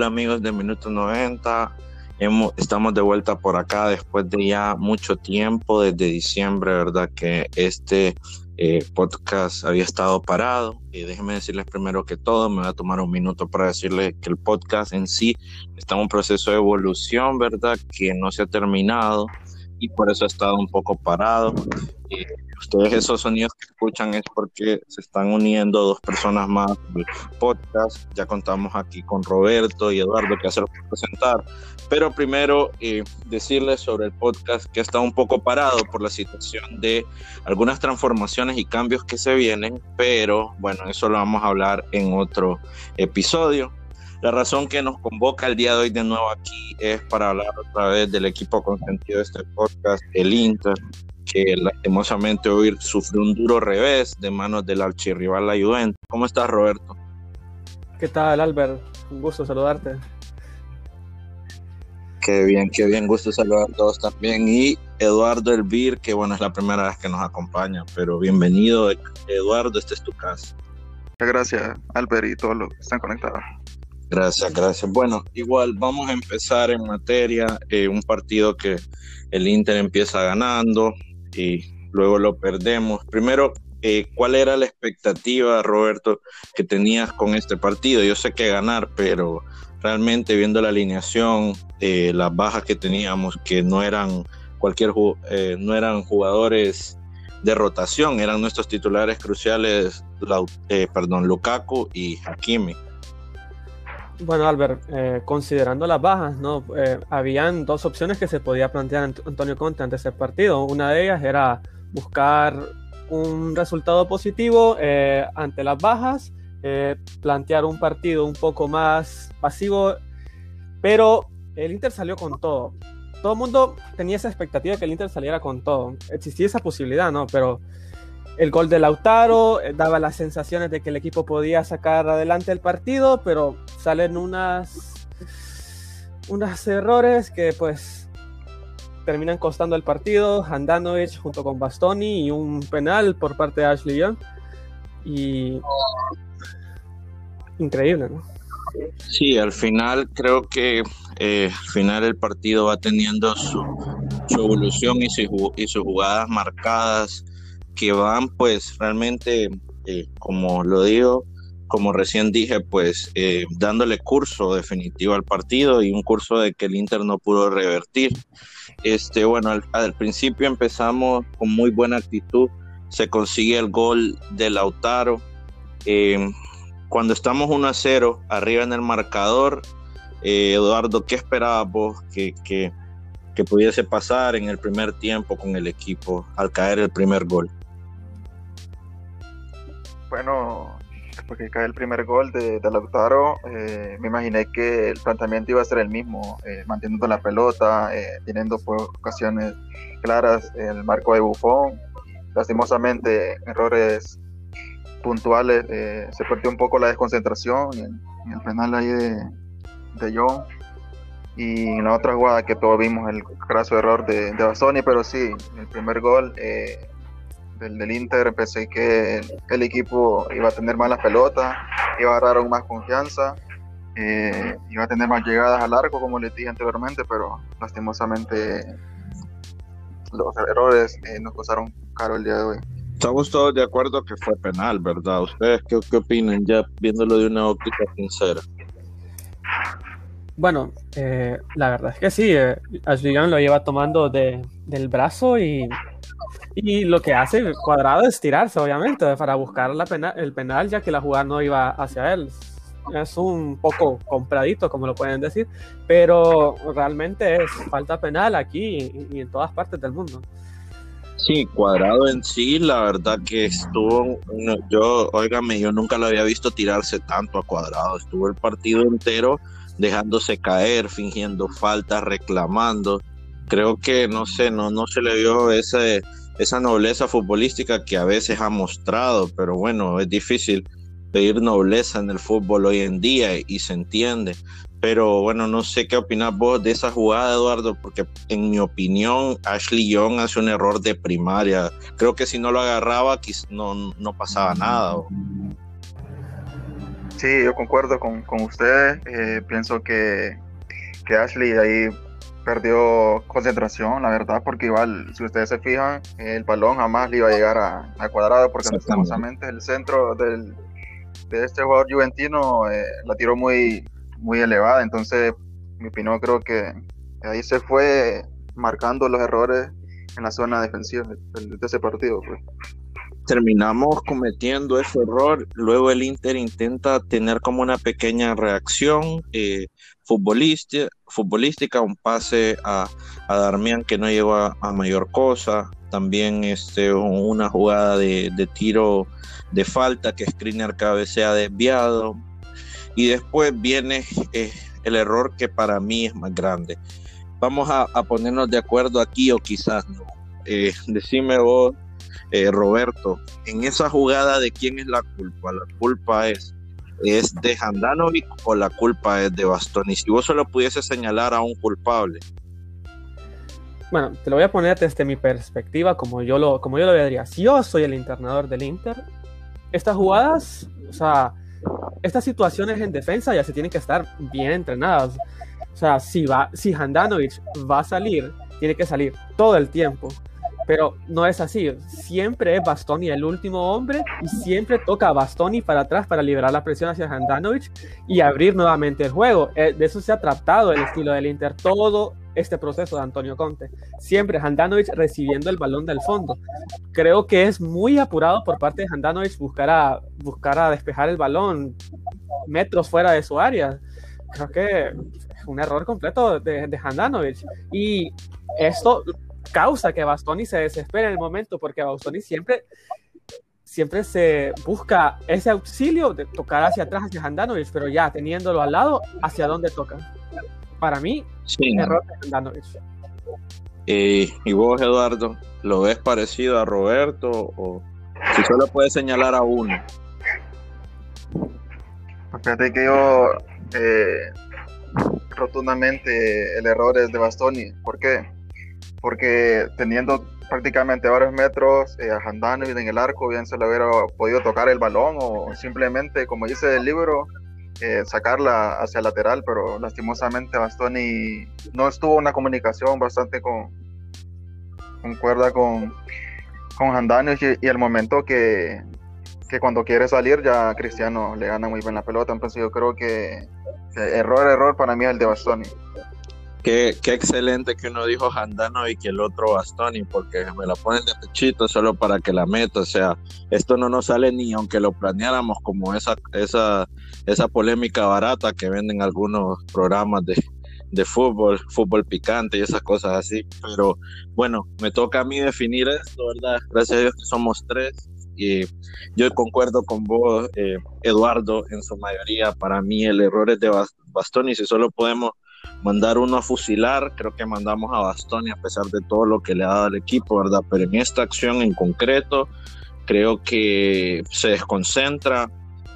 Hola amigos de Minuto 90, Hemos, estamos de vuelta por acá después de ya mucho tiempo, desde diciembre, ¿verdad? Que este eh, podcast había estado parado. Y déjenme decirles primero que todo, me voy a tomar un minuto para decirles que el podcast en sí está en un proceso de evolución, ¿verdad? Que no se ha terminado y por eso ha estado un poco parado. Eh, ustedes esos sonidos que escuchan es porque se están uniendo dos personas más al podcast. Ya contamos aquí con Roberto y Eduardo que hacer presentar. Pero primero eh, decirles sobre el podcast que está un poco parado por la situación de algunas transformaciones y cambios que se vienen, pero bueno, eso lo vamos a hablar en otro episodio. La razón que nos convoca el día de hoy de nuevo aquí es para hablar otra vez del equipo consentido de este podcast, el Inter, que lastimosamente hoy sufrió un duro revés de manos del archirrival la Juventus. ¿Cómo estás, Roberto? ¿Qué tal, Albert? Un gusto saludarte. Qué bien, qué bien, gusto saludar a todos también. Y Eduardo Elvir, que bueno, es la primera vez que nos acompaña, pero bienvenido, Eduardo, este es tu casa. Muchas gracias, Albert, y todos los que están conectados. Gracias, gracias. Bueno, igual vamos a empezar en materia, eh, un partido que el Inter empieza ganando y luego lo perdemos. Primero, eh, ¿cuál era la expectativa, Roberto, que tenías con este partido? Yo sé que ganar, pero realmente viendo la alineación, eh, las bajas que teníamos, que no eran cualquier no eran jugadores de rotación, eran nuestros titulares cruciales, perdón, Lukaku y Hakimi. Bueno, Albert, eh, considerando las bajas, ¿no? Eh, habían dos opciones que se podía plantear Antonio Conte ante ese partido. Una de ellas era buscar un resultado positivo eh, ante las bajas, plantear un partido un poco más pasivo, pero el Inter salió con todo. Todo el mundo tenía esa expectativa de que el Inter saliera con todo. Existía esa posibilidad, ¿no? Pero el gol de Lautaro daba las sensaciones de que el equipo podía sacar adelante el partido, pero salen unas, unos errores que pues terminan costando el partido. Handanovic junto con Bastoni y un penal por parte de Ashley Young. Y increíble, ¿no? Sí, al final creo que eh, al final el partido va teniendo su, evolución y, y sus jugadas marcadas que van pues realmente, eh, como lo digo, como recién dije, pues eh, dándole curso definitivo al partido y un curso de que el Inter no pudo revertir. Este, bueno, al, principio empezamos con muy buena actitud, se consigue el gol de Lautaro. Eh, cuando estamos 1 a 0 arriba en el marcador, Eduardo, ¿qué esperabas vos que, que pudiese pasar en el primer tiempo con el equipo al caer el primer gol? bueno, porque cae el primer gol de, de Lautaro, eh, me imaginé que el planteamiento iba a ser el mismo, eh, manteniendo la pelota, eh, teniendo ocasiones claras en el marco de Buffon. Lastimosamente, errores puntuales, se perdió un poco la desconcentración en, el penal ahí de, de John. Y en la otra jugada que todos vimos el graso error de, de Bastoni, pero sí, el primer gol del, del Inter pensé que el, equipo iba a tener más la pelota, iba a agarrar aún más confianza, eh, iba a tener más llegadas al arco, como les dije anteriormente, pero lastimosamente los errores eh, nos costaron caro el día de hoy. Estamos todos de acuerdo que fue penal, ¿verdad? ¿Ustedes qué, qué opinan ya viéndolo de una óptica sincera? Bueno, eh, la verdad es que sí, eh, Ashley lo lleva tomando de, del brazo y y lo que hace Cuadrado es tirarse, obviamente, para buscar la pena, el penal, ya que la jugada no iba hacia él. Es un poco compradito, como lo pueden decir, pero realmente es falta penal aquí y, en todas partes del mundo. Sí, Cuadrado en sí, la verdad que estuvo, yo, óigame, yo nunca lo había visto tirarse tanto a Cuadrado, estuvo el partido entero dejándose caer, fingiendo falta, reclamando. Creo que, no sé, no, no se le vio ese, esa nobleza futbolística que a veces ha mostrado, pero bueno, es difícil pedir nobleza en el fútbol hoy en día y se entiende. Pero bueno, no sé qué opinas vos de esa jugada, Eduardo, porque en mi opinión Ashley Young hace un error de primaria. Creo que si no lo agarraba no, no pasaba nada. Sí, yo concuerdo con, con ustedes. Eh, pienso que, que Ashley ahí perdió concentración, la verdad, porque igual, si ustedes se fijan, el balón jamás le iba a llegar a, cuadrado, porque lastimosamente el centro del, de este jugador juventino eh, la tiró muy, muy elevada. Entonces, mi opinión, creo que ahí se fue marcando los errores en la zona defensiva de, ese partido. Pues terminamos cometiendo ese error. Luego el Inter intenta tener como una pequeña reacción eh, futbolística, futbolística, un pase a, a Darmian que no llegó a, mayor cosa. También este, una jugada de, tiro de falta que Skriniar cabecea desviado. Y después viene eh, el error que para mí es más grande. Vamos a, ponernos de acuerdo aquí o quizás no. Eh, decime vos eh, Roberto, en esa jugada de quién es la culpa, la culpa es es de Handanovic o la culpa es de Bastoni. Si vos solo pudiese señalar a un culpable. Bueno, te lo voy a poner desde mi perspectiva, como yo lo, como yo lo vería. Si yo soy el internador del Inter, estas jugadas, o sea, estas situaciones en defensa ya se tienen que estar bien entrenadas. O sea, si va, si Handanovic va a salir, tiene que salir todo el tiempo pero no es así. Siempre es Bastoni el último hombre y siempre toca a Bastoni para atrás para liberar la presión hacia Handanovic y abrir nuevamente el juego. Eh, de eso se ha tratado el estilo del Inter todo este proceso de Antonio Conte. Siempre Handanovic recibiendo el balón del fondo. Creo que es muy apurado por parte de Handanovic buscar a, buscar a despejar el balón metros fuera de su área. Creo que es un error completo de, de Handanovic. Y esto causa que Bastoni se desespere en el momento, porque Bastoni siempre, siempre se busca ese auxilio de tocar hacia atrás hacia Handanovic, pero ya teniéndolo al lado, ¿hacia dónde toca? Para mí, error de Handanovic. ¿Y vos, Eduardo, lo ves parecido a Roberto o si solo puedes señalar a uno? Fíjate que yo eh, rotundamente el error es de Bastoni. ¿Por qué? Porque teniendo prácticamente varios metros eh, a Handanovic en el arco, bien se le hubiera podido tocar el balón o simplemente, como dice el libro, eh, sacarla hacia lateral, pero lastimosamente Bastoni no estuvo una comunicación bastante con, cuerda con, con y, el momento que, cuando quiere salir ya Cristiano le gana muy bien la pelota, entonces yo creo que, que error, error para mí es el de Bastoni. Qué, excelente que uno dijo Handano y que el otro Bastoni, porque me la ponen de pechito solo para que la meta. O sea, esto no nos sale ni aunque lo planeáramos como esa, esa, esa polémica barata que venden algunos programas de, de fútbol, fútbol picante y esas cosas así. Pero bueno, me toca a mí definir esto, ¿verdad? Gracias a Dios que somos tres. Y yo concuerdo con vos, eh, Eduardo, en su mayoría. Para mí el error es de Bastoni. Si solo podemos mandar uno a fusilar, creo que mandamos a Bastoni a pesar de todo lo que le ha dado al equipo, ¿verdad? Pero en esta acción en concreto, creo que se desconcentra,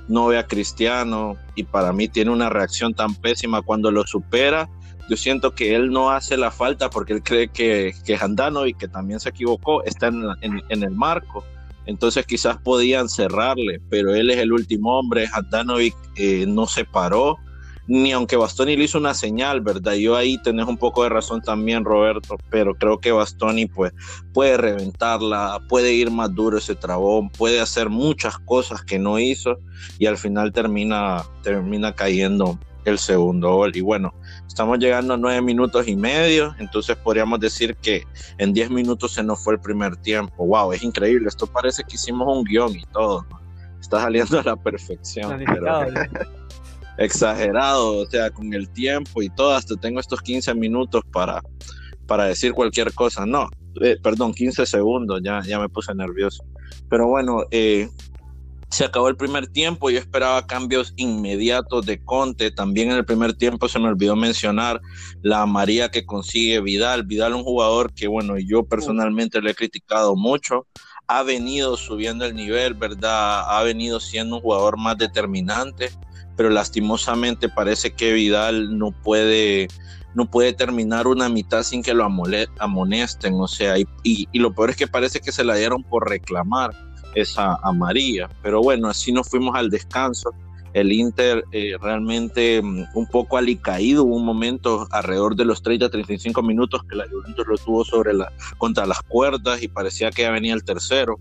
no ve a Cristiano y para mí tiene una reacción tan pésima cuando lo supera. Yo siento que él no hace la falta porque él cree que, que y que también se equivocó, está en, en, el marco. Entonces quizás podían cerrarle, pero él es el último hombre. Handanovic eh, no se paró, ni aunque Bastoni le hizo una señal, ¿verdad? Yo ahí tenés un poco de razón también, Roberto, pero creo que Bastoni pues puede reventarla, puede ir más duro ese trabón, puede hacer muchas cosas que no hizo y al final termina, termina cayendo el segundo gol. Y bueno, estamos llegando a nueve minutos y medio, entonces podríamos decir que en diez minutos se nos fue el primer tiempo. Wow, es increíble, esto parece que hicimos un guion y todo, Está saliendo a la perfección exagerado, o sea, con el tiempo y todo, hasta tengo estos 15 minutos para, para decir cualquier cosa. No, eh, perdón, 15 segundos, ya, ya me puse nervioso. Pero bueno, eh, se acabó el primer tiempo, yo esperaba cambios inmediatos de Conte, también en el primer tiempo se me olvidó mencionar la María que consigue Vidal, Vidal un jugador que bueno, yo personalmente le he criticado mucho, ha venido subiendo el nivel, ¿verdad? Ha venido siendo un jugador más determinante pero lastimosamente parece que Vidal no puede, no puede terminar una mitad sin que lo amonesten, o sea, y, y, lo peor es que parece que se la dieron por reclamar esa a María, pero bueno, así nos fuimos al descanso el Inter eh, realmente mm, un poco alicaído, hubo un momento alrededor de los 30-35 minutos que la Juventus lo tuvo sobre la, contra las cuerdas y parecía que ya venía el tercero.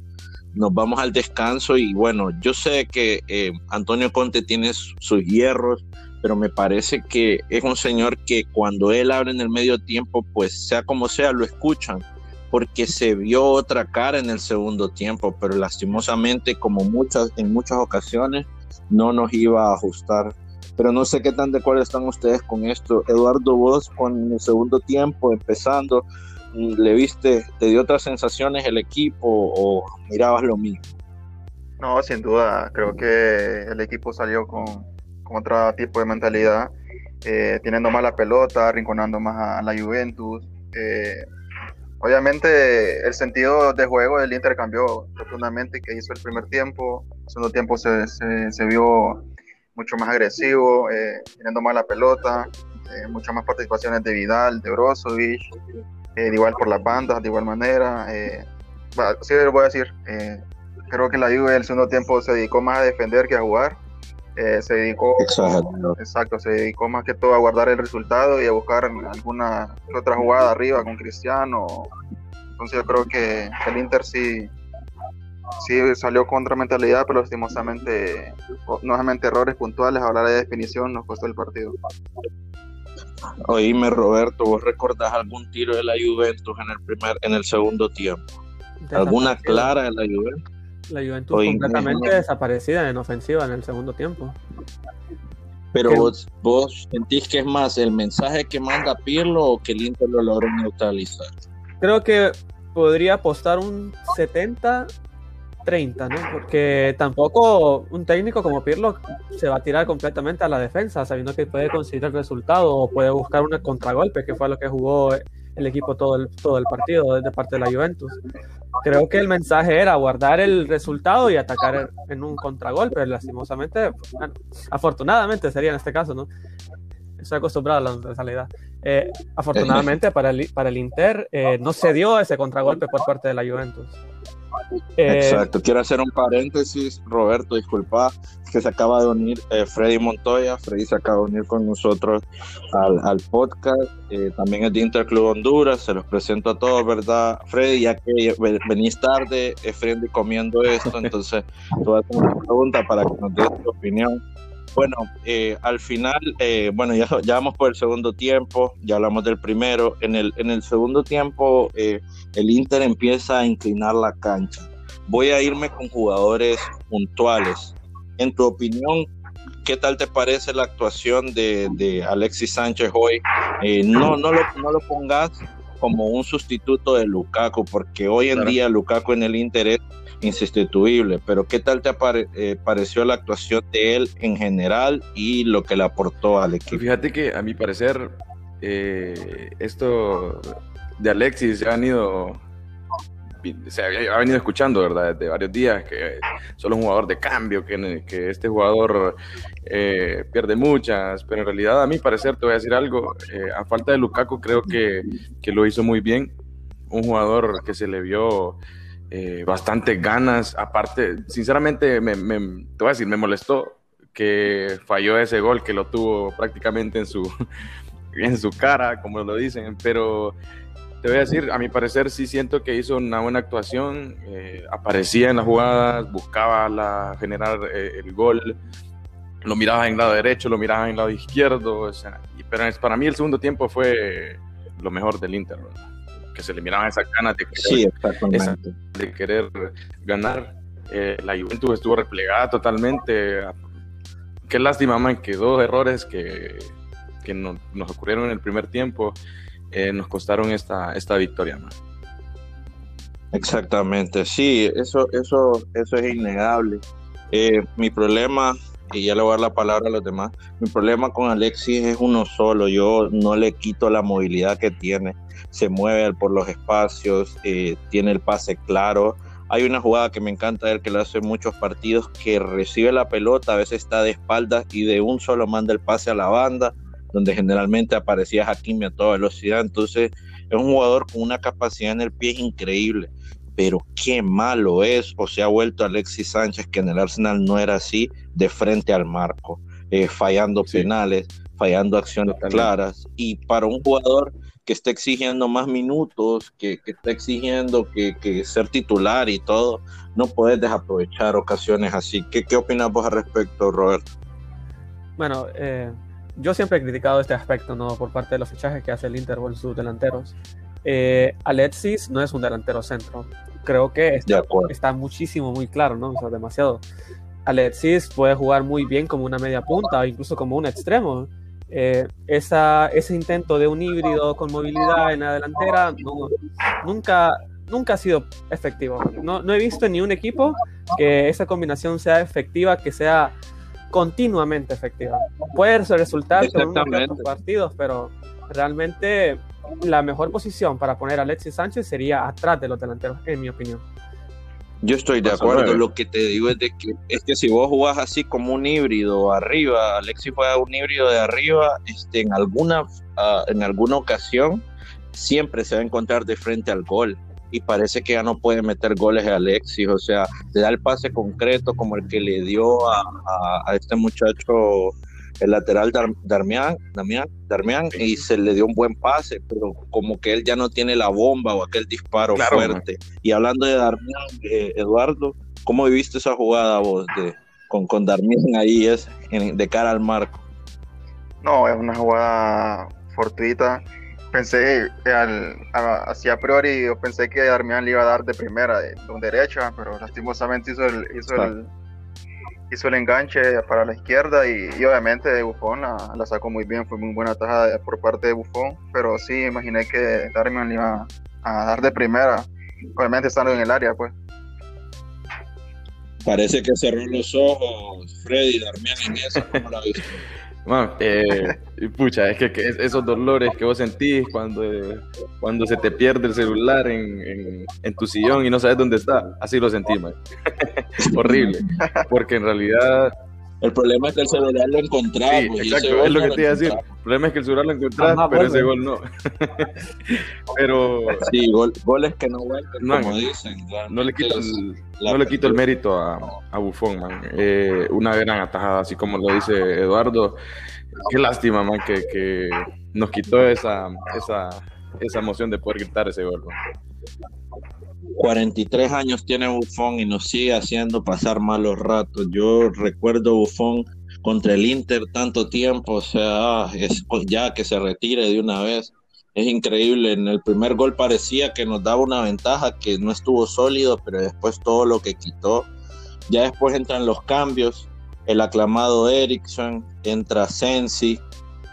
Nos vamos al descanso y bueno, yo sé que eh, Antonio Conte tiene sus hierros, pero me parece que es un señor que cuando él habla en el medio tiempo, pues sea como sea, lo escuchan porque se vio otra cara en el segundo tiempo, pero lastimosamente, como muchas, en muchas ocasiones, no nos iba a ajustar. Pero no sé qué tan de acuerdo están ustedes con esto. Eduardo, vos con el segundo tiempo empezando, ¿le viste, te dio otras sensaciones el equipo o mirabas lo mismo? No, sin duda, creo que el equipo salió con, otro tipo de mentalidad, eh, teniendo más la pelota, rinconando más a, la Juventus. Eh, Obviamente el sentido de juego del Inter cambió profundamente que hizo el primer tiempo. El segundo tiempo se, vio mucho más agresivo, eh, teniendo más la pelota, muchas más participaciones de Vidal, de Brozovic, eh, de igual por las bandas, de igual manera. Eh, sí, lo voy a decir, creo que la Juve el segundo tiempo se dedicó más a defender que a jugar. Eh, se dedicó exacto. se dedicó más que todo a guardar el resultado y a buscar alguna otra jugada arriba con Cristiano entonces yo creo que el Inter sí sí salió contra mentalidad pero lastimosamente nuevamente errores puntuales a hablar de definición nos costó el partido Oíme Roberto, ¿vos recordás algún tiro de la Juventus en el primer, en el segundo tiempo? ¿Alguna clara de la Juventus? La Juventus completamente desaparecida en ofensiva en el segundo tiempo. Pero vos, vos sentís que es más el mensaje que manda Pirlo o que el Inter lo logró neutralizar. Creo que podría apostar un 70 30, ¿no? Porque tampoco un técnico como Pirlo se va a tirar completamente a la defensa, sabiendo que puede conseguir el resultado o puede buscar un contragolpe, que fue lo que jugó el equipo todo el, todo el partido de parte de la Juventus. Creo que el mensaje era guardar el resultado y atacar en un contragolpe. Lastimosamente, afortunadamente sería en este caso, ¿no? Estoy acostumbrado a la universalidad. Eh, afortunadamente para el, para el Inter eh, no se dio ese contragolpe por parte de la Juventus. Eh, Exacto, quiero hacer un paréntesis, Roberto, disculpa, que se acaba de unir eh, Freddy Montoya, Freddy se acaba de unir con nosotros al, podcast, eh, también es de Interclub Honduras, se los presento a todos, ¿verdad? Freddy, ya que venís tarde, Freddy comiendo esto, entonces a hacer una pregunta para que nos des tu opinión. Bueno, eh, al final, eh, bueno, ya, ya, vamos por el segundo tiempo, ya hablamos del primero. En el, en el segundo tiempo, eh, el Inter empieza a inclinar la cancha. Voy a irme con jugadores puntuales. En tu opinión, ¿qué tal te parece la actuación de, de Alexis Sánchez hoy? no, no, lo, no lo pongas como un sustituto de Lukaku, porque hoy en día Lukaku en el Inter es insustituible, pero ¿qué tal te eh, pareció la actuación de él en general y lo que le aportó al equipo? Fíjate que a mi parecer eh, esto de Alexis se ha venido se ha venido escuchando, ¿verdad? Desde varios días que solo es un jugador de cambio, que, que este jugador eh, pierde muchas, pero en realidad a mi parecer, te voy a decir algo, a falta de Lukaku creo que, que, lo hizo muy bien, un jugador que se le vio eh, bastantes ganas. Aparte, sinceramente, me, te voy a decir, me molestó que falló ese gol, que lo tuvo prácticamente en su, en su cara, como lo dicen, pero te voy a decir, a mi parecer sí siento que hizo una buena actuación, eh, aparecía en las jugadas, buscaba la, generar eh, el gol, lo miraba en lado derecho, lo miraba en lado izquierdo, o sea, pero para mí el segundo tiempo fue lo mejor del Inter que se le miraban esas ganas de querer, ganar. Eh, la Juventus estuvo replegada totalmente. Qué lástima, man, que dos errores que, que nos ocurrieron en el primer tiempo eh, nos costaron esta, esta victoria, man. Exactamente, sí, eso, eso, eso es innegable. Eh, mi problema, y ya le voy a dar la palabra a los demás, mi problema con Alexis es uno solo, yo no le quito la movilidad que tiene se mueve por los espacios, eh, tiene el pase claro. Hay una jugada que me encanta ver que lo hace en muchos partidos, que recibe la pelota, a veces está de espaldas y de un solo manda el pase a la banda, donde generalmente aparecía Hakimi a toda velocidad. Entonces es un jugador con una capacidad en el pie increíble pero qué malo es o se ha vuelto Alexis Sánchez, que en el Arsenal no era así, de frente al marco, eh, fallando penales, fallando acciones claras. Y para un jugador que está exigiendo más minutos, que, que está exigiendo que, que, ser titular y todo, no puedes desaprovechar ocasiones así. ¿Qué, qué opinas vos al respecto, Roberto? Bueno, eh, yo siempre he criticado este aspecto, ¿no? Por parte de los fichajes que hace el Inter con sus delanteros. Eh, Alexis no es un delantero centro. Creo que está, está muchísimo, muy claro, ¿no? O sea, demasiado. Alexis puede jugar muy bien como una media punta o incluso como un extremo. Eh, esa, ese intento de un híbrido con movilidad en la delantera nunca, nunca ha sido efectivo. No, no he visto en ni un equipo que esa combinación sea efectiva, que sea continuamente efectiva. Puede resultar con unos partidos, pero realmente la mejor posición para poner a Alexis Sánchez sería atrás de los delanteros, en mi opinión. Yo estoy de acuerdo, lo que te digo es de que es que si vos jugás así como un híbrido arriba, Alexis juega un híbrido de arriba, este, en alguna uh, en alguna ocasión siempre se va a encontrar de frente al gol y parece que ya no puede meter goles a Alexis, o sea, le da el pase concreto como el que le dio a, a, este muchacho, el lateral Darmian, Damián, Darmian, y se le dio un buen pase, pero como que él ya no tiene la bomba o aquel disparo fuerte. Y hablando de Darmian, eh, Eduardo, ¿cómo viviste esa jugada vos de, con, con Darmian ahí es, de cara al marco? No, es una jugada fortuita pensé, al, así a priori, yo pensé que Darmian le iba a dar de primera, de, derecha, pero lastimosamente hizo el, hizo el, hizo el enganche para la izquierda y, obviamente de Buffon la, sacó muy bien, fue muy buena tajada por parte de Buffon, pero sí imaginé que Darmian le iba a dar de primera, obviamente estando en el área, pues. Parece que cerró los ojos Freddy Darmian en eso, ¿cómo la viste? eh, pucha, es que, esos dolores que vos sentís cuando, cuando se te pierde el celular en, en, tu sillón y no sabes dónde está, así lo sentí, man. Horrible. Porque en realidad el problema es que el celular lo encontramos. Sí, exacto, es lo que te iba a decir. El problema es que el celular lo encontrás, pero ese gol no. pero. Sí, goles que no vuelven, como dicen. No le, quito el, no le quito el mérito a, a Buffon, man. Eh, una gran atajada, así como lo dice Eduardo. Qué lástima, man, que, que nos quitó esa, esa, esa emoción de poder gritar ese gol. 43 años tiene Buffon y nos sigue haciendo pasar malos ratos. Yo recuerdo Buffon contra el Inter tanto tiempo, o sea, es, ya que se retire de una vez. Es increíble, en el primer gol parecía que nos daba una ventaja, que no estuvo sólido, pero después todo lo que quitó. Ya después entran los cambios, el aclamado Ericsson, entra Sensi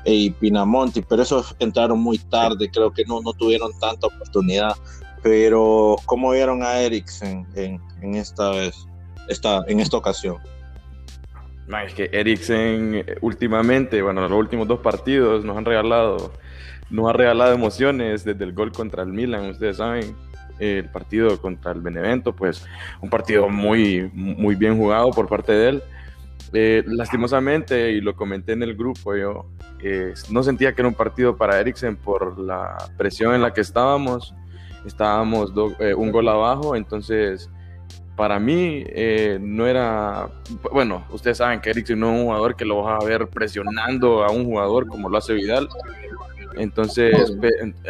y Pinamonti, pero esos entraron muy tarde, creo que no, no tuvieron tanta oportunidad. Pero, ¿cómo vieron a Eriksen en, en, esta vez, esta, en esta ocasión? Es que Eriksen eh, últimamente, bueno, los últimos dos partidos nos han regalado, nos ha regalado emociones desde el gol contra el Milan, ustedes saben, el partido contra el Benevento, pues un partido muy, muy bien jugado por parte de él. Eh, lastimosamente, y lo comenté en el grupo, yo eh, no sentía que era un partido para Eriksen por la presión en la que estábamos estábamos un gol abajo, entonces para mí eh, no era, bueno, ustedes saben que Eriksen no es un jugador que lo vas a ver presionando a un jugador como lo hace Vidal, entonces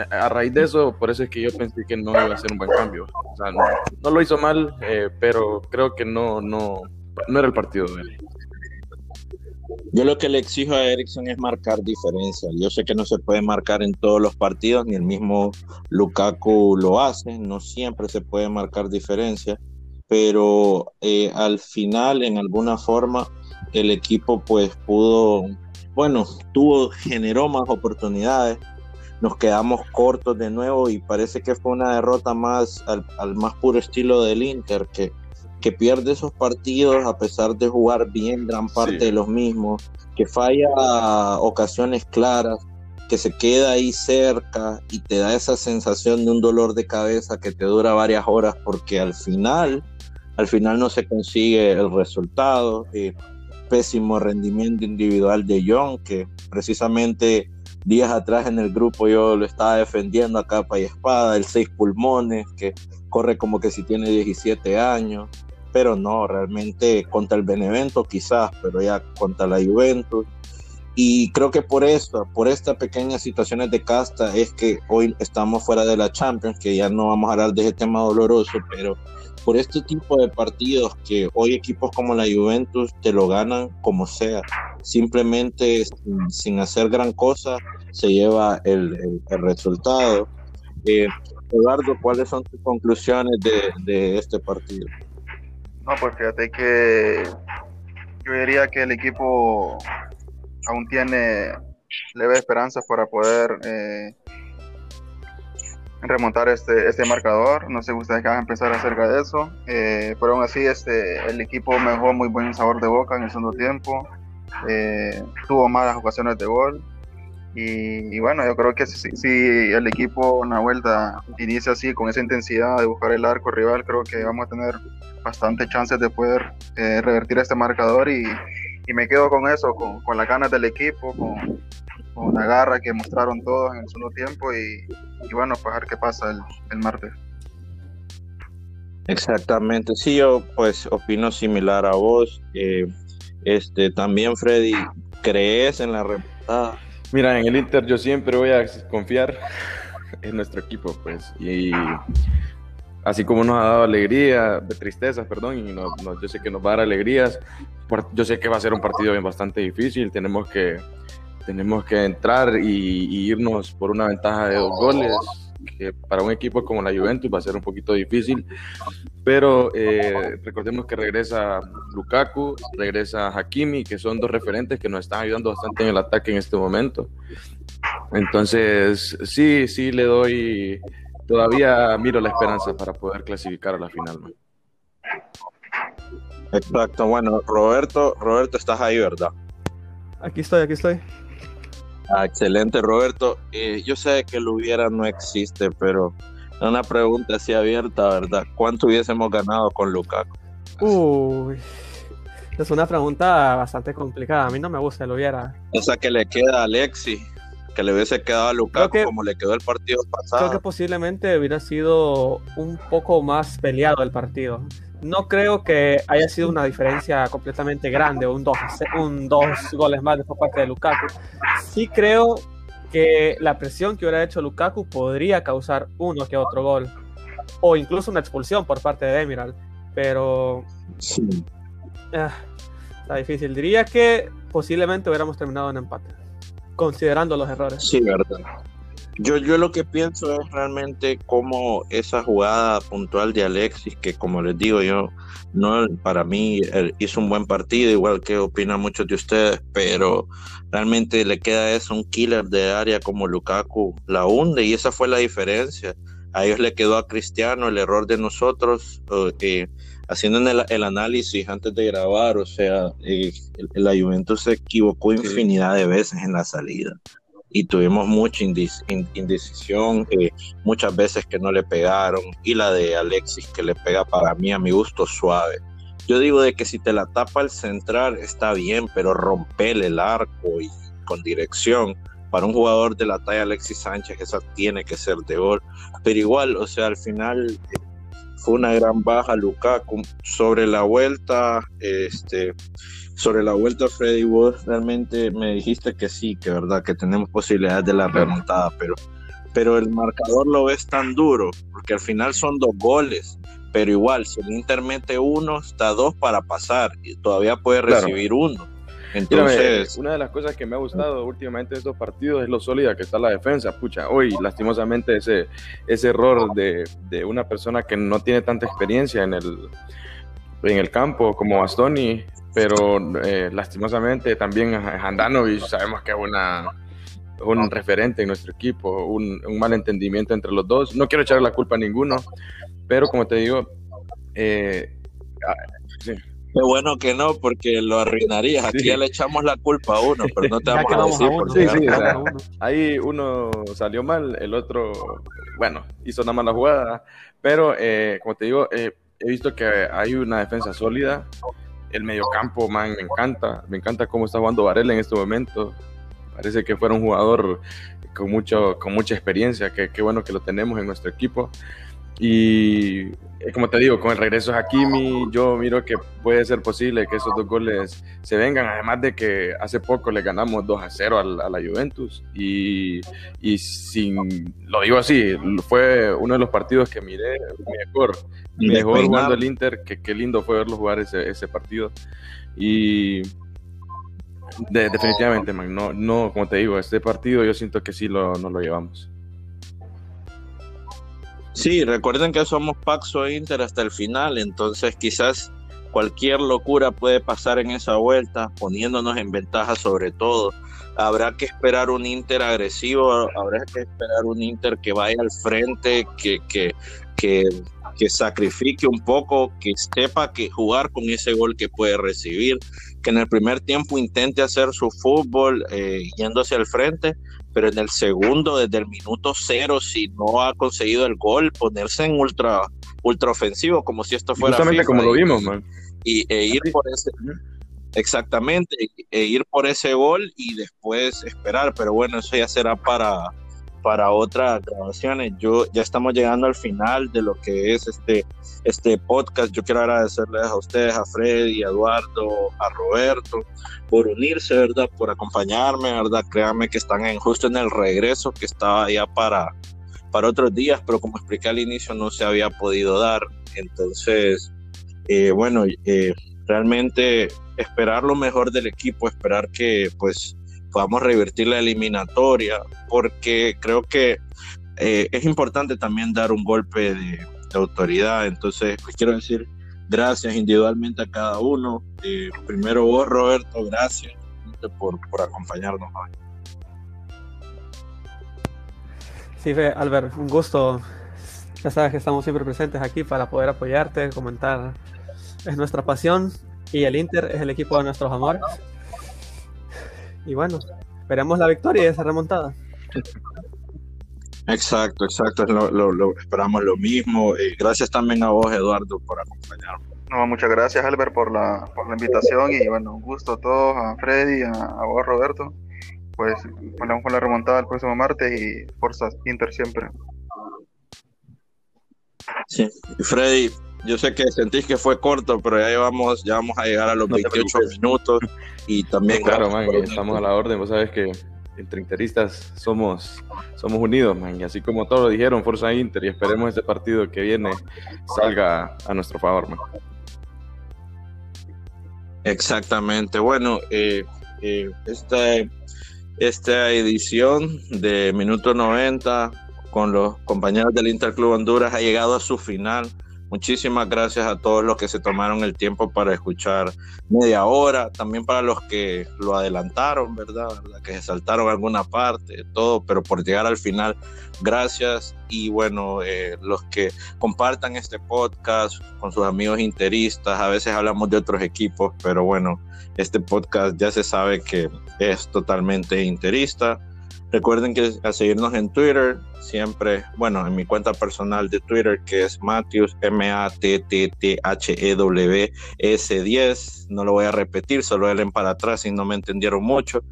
a raíz de eso, por eso es que yo pensé que no iba a ser un buen cambio, o sea, no, lo hizo mal, eh, pero creo que no, no, no era el partido de él. Yo lo que le exijo a Ericsson es marcar diferencia. Yo sé que no se puede marcar en todos los partidos, ni el mismo Lukaku lo hace, no siempre se puede marcar diferencia, pero eh, al final, en alguna forma, el equipo pues pudo, bueno, tuvo, generó más oportunidades, nos quedamos cortos de nuevo y parece que fue una derrota más al, al más puro estilo del Inter, que que pierde esos partidos a pesar de jugar bien gran parte de los mismos, que falla ocasiones claras, que se queda ahí cerca y te da esa sensación de un dolor de cabeza que te dura varias horas porque al final, al final no se consigue el resultado. Eh, pésimo rendimiento individual de John, que precisamente días atrás en el grupo yo lo estaba defendiendo a capa y espada, el seis pulmones, que corre como que si tiene 17 años. pero no, realmente contra el Benevento quizás, pero ya contra la Juventus. Y creo que por esto, por estas pequeñas situaciones de casta, es que hoy estamos fuera de la Champions, que ya no vamos a hablar de ese tema doloroso, pero por este tipo de partidos que hoy equipos como la Juventus te lo ganan como sea, simplemente sin, hacer gran cosa se lleva el, resultado. Eh, Eduardo, ¿cuáles son tus conclusiones de, este partido? No, pues fíjate que yo diría que el equipo aún tiene leve esperanza para poder eh, remontar este, este marcador. No sé ustedes qué van a empezar acerca de eso. Eh, pero aún así, este, el equipo me dejó muy buen sabor de boca en el segundo tiempo. Eh, tuvo malas ocasiones de gol. Y, bueno, yo creo que si, si, el equipo una vuelta inicia así, con esa intensidad de buscar el arco rival, creo que vamos a tener bastantes chances de poder eh, revertir este marcador. Y, y, me quedo con eso, con, con las ganas del equipo, con, con, la garra que mostraron todos en el segundo tiempo. Y, y bueno, pues a ver qué pasa el, el martes. Exactamente, sí, yo pues opino similar a vos. Eh, este, también Freddy, ¿crees en la remontada? Mira, en el Inter yo siempre voy a confiar en nuestro equipo, pues. Y así como nos ha dado alegría, de tristezas, perdón, y yo sé que nos va a dar alegrías. Yo sé que va a ser un partido bien bastante difícil. Tenemos que, tenemos que entrar y irnos por una ventaja de dos goles que para un equipo como la Juventus va a ser un poquito difícil, pero eh, recordemos que regresa Lukaku, regresa Hakimi, que son dos referentes que nos están ayudando bastante en el ataque en este momento. Entonces, sí, sí le doy, todavía miro la esperanza para poder clasificar a la final. Exacto, bueno, Roberto, Roberto, estás ahí, ¿verdad? Aquí estoy, aquí estoy. Ah, excelente, Roberto. Eh, yo sé que lo hubiera no existe, pero una pregunta así abierta, ¿verdad? ¿Cuánto hubiésemos ganado con Lukaku? Uy, es una pregunta bastante complicada. A mí no me gusta el hubiera. O sea, que le queda a Alexi, que le hubiese quedado a Lukaku como le quedó el partido pasado. Creo que posiblemente hubiera sido un poco más peleado el partido no creo que haya sido una diferencia completamente grande, un dos, un dos goles más de por parte de Lukaku. Sí creo que la presión que hubiera hecho Lukaku podría causar uno que otro gol, o incluso una expulsión por parte de Demiral, pero sí. Ah, está difícil. Diría que posiblemente hubiéramos terminado en empate, considerando los errores. Sí, verdad. Yo, yo lo que pienso es realmente cómo esa jugada puntual de Alexis, que como les digo, yo no para mí hizo un buen partido, igual que opinan muchos de ustedes, pero realmente le queda eso, un killer de área como Lukaku la hunde y esa fue la diferencia. A ellos le quedó a Cristiano el error de nosotros, eh, haciendo el, el, análisis antes de grabar, o sea, eh, la Juventus se equivocó infinidad de veces en la salida y tuvimos mucha indecisión, eh, muchas veces que no le pegaron, y la de Alexis que le pega para mí a mi gusto suave. Yo digo de que si te la tapa el central está bien, pero rompele el arco y con dirección. Para un jugador de la talla Alexis Sánchez, esa tiene que ser de gol. Pero igual, o sea, al final fue una gran baja Lukaku. Sobre la vuelta, este, sobre la vuelta, Freddy, vos realmente me dijiste que sí, que verdad, que tenemos posibilidades de la remontada, pero, pero el marcador lo ves tan duro, porque al final son dos goles, pero igual, si el Inter mete uno, está dos para pasar y todavía puede recibir uno. Entonces, una de las cosas que me ha gustado últimamente de estos partidos es lo sólida que está la defensa. Pucha, hoy lastimosamente ese, ese error de, de una persona que no tiene tanta experiencia en el, en el campo como Bastoni pero eh, lastimosamente también Handanovic sabemos que es una, un referente en nuestro equipo, un, un, mal entendimiento entre los dos. No quiero echarle la culpa a ninguno, pero como te digo, eh, ah, Qué bueno que no, porque lo arruinarías. Aquí ya le echamos la culpa a uno, pero no te vamos a decir. Por sí, sí, ahí uno salió mal, el otro, bueno, hizo una mala jugada. Pero, eh, como te digo, he visto que hay una defensa sólida el mediocampo, man, me encanta. Me encanta cómo está jugando Varela en este momento. Parece que fuera un jugador con, mucho, con mucha experiencia. Que, qué bueno que lo tenemos en nuestro equipo. Y eh, como te digo, con el regreso de Hakimi, yo miro que puede ser posible que esos dos goles se vengan, además de que hace poco le ganamos 2 a 0 a la, Juventus. Y, y, sin, lo digo así, fue uno de los partidos que miré mejor, mejor jugando el Inter, que qué lindo fue verlo jugar ese, ese partido. Y definitivamente, man, no, no, como te digo, este partido yo siento que sí lo, no lo llevamos. Sí, recuerden que somos Paxo e Inter hasta el final, entonces quizás cualquier locura puede pasar en esa vuelta, poniéndonos en ventaja sobre todo. Habrá que esperar un Inter agresivo, habrá que esperar un Inter que vaya al frente, que, que, que, que sacrifique un poco, que sepa que jugar con ese gol que puede recibir, que en el primer tiempo intente hacer su fútbol eh, yéndose al frente, pero en el segundo, desde el minuto cero, si no ha conseguido el gol, ponerse en ultra, ultra ofensivo, como si esto fuera. Justamente como lo vimos, Y e ir por ese. Exactamente, e ir por ese gol y después esperar, pero bueno, eso ya será para, para otras grabaciones. Yo ya estamos llegando al final de lo que es este, este podcast. Yo quiero agradecerles a ustedes, a Freddy, a Eduardo, a Roberto, por unirse, ¿verdad? Por acompañarme, ¿verdad? Créanme que están en, justo en el regreso, que estaba ya para, para otros días, pero como expliqué al inicio, no se había podido dar. Entonces, eh, bueno, eh, realmente esperar lo mejor del equipo, esperar que pues podamos revertir la eliminatoria, porque creo que eh, es importante también dar un golpe de, autoridad. Entonces, pues quiero decir gracias individualmente a cada uno. Eh, primero vos, Roberto, gracias por, por acompañarnos hoy. Sí, Albert, un gusto. Ya sabes que estamos siempre presentes aquí para poder apoyarte, comentar. Es nuestra pasión y el Inter es el equipo de nuestros amores. Y bueno, esperamos la victoria y esa remontada. Exacto, exacto, lo, esperamos lo mismo. y gracias también a vos, Eduardo, por acompañarnos. No, muchas gracias, Albert, por la, por la invitación y bueno, un gusto a todos, a Freddy, a, vos, Roberto. Pues hablamos con la remontada el próximo martes y fuerzas Inter siempre. Sí, y Freddy, yo sé que sentís que fue corto, pero ya llevamos, ya vamos a llegar a los 28 minutos y también... claro, man, estamos a la orden, vos sabes que entre interistas somos, somos unidos, man, y así como todos lo dijeron, Forza Inter, y esperemos este partido que viene salga a nuestro favor, man. Exactamente, bueno, eh, eh, esta, esta edición de Minuto 90 con los compañeros del Interclub Honduras ha llegado a su final Muchísimas gracias a todos los que se tomaron el tiempo para escuchar media hora, también para los que lo adelantaron, ¿verdad? Que se saltaron alguna parte, todo, pero por llegar al final, gracias. Y bueno, eh, los que compartan este podcast con sus amigos interistas, a veces hablamos de otros equipos, pero bueno, este podcast ya se sabe que es totalmente interista Recuerden que a seguirnos en Twitter, siempre, bueno, en mi cuenta personal de Twitter, que es Matthews, M-A-T-T-T-H-E-W-S 10. No lo voy a repetir, solo leen para atrás si no me entendieron mucho.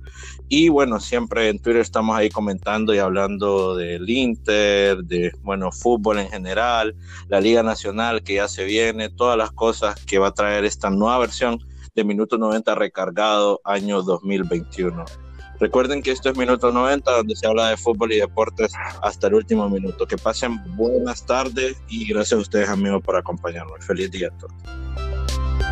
Y bueno, siempre en Twitter estamos ahí comentando y hablando del Inter, de, bueno, fútbol en general, la Liga Nacional que ya se viene, todas las cosas que va a traer esta nueva versión de Minuto 90 recargado año 2021. Recuerden que esto es Minuto 90, donde se habla de fútbol y deportes hasta el último minuto. Que pasen buenas tardes y gracias a ustedes, amigos, por acompañarnos. Feliz día a todos.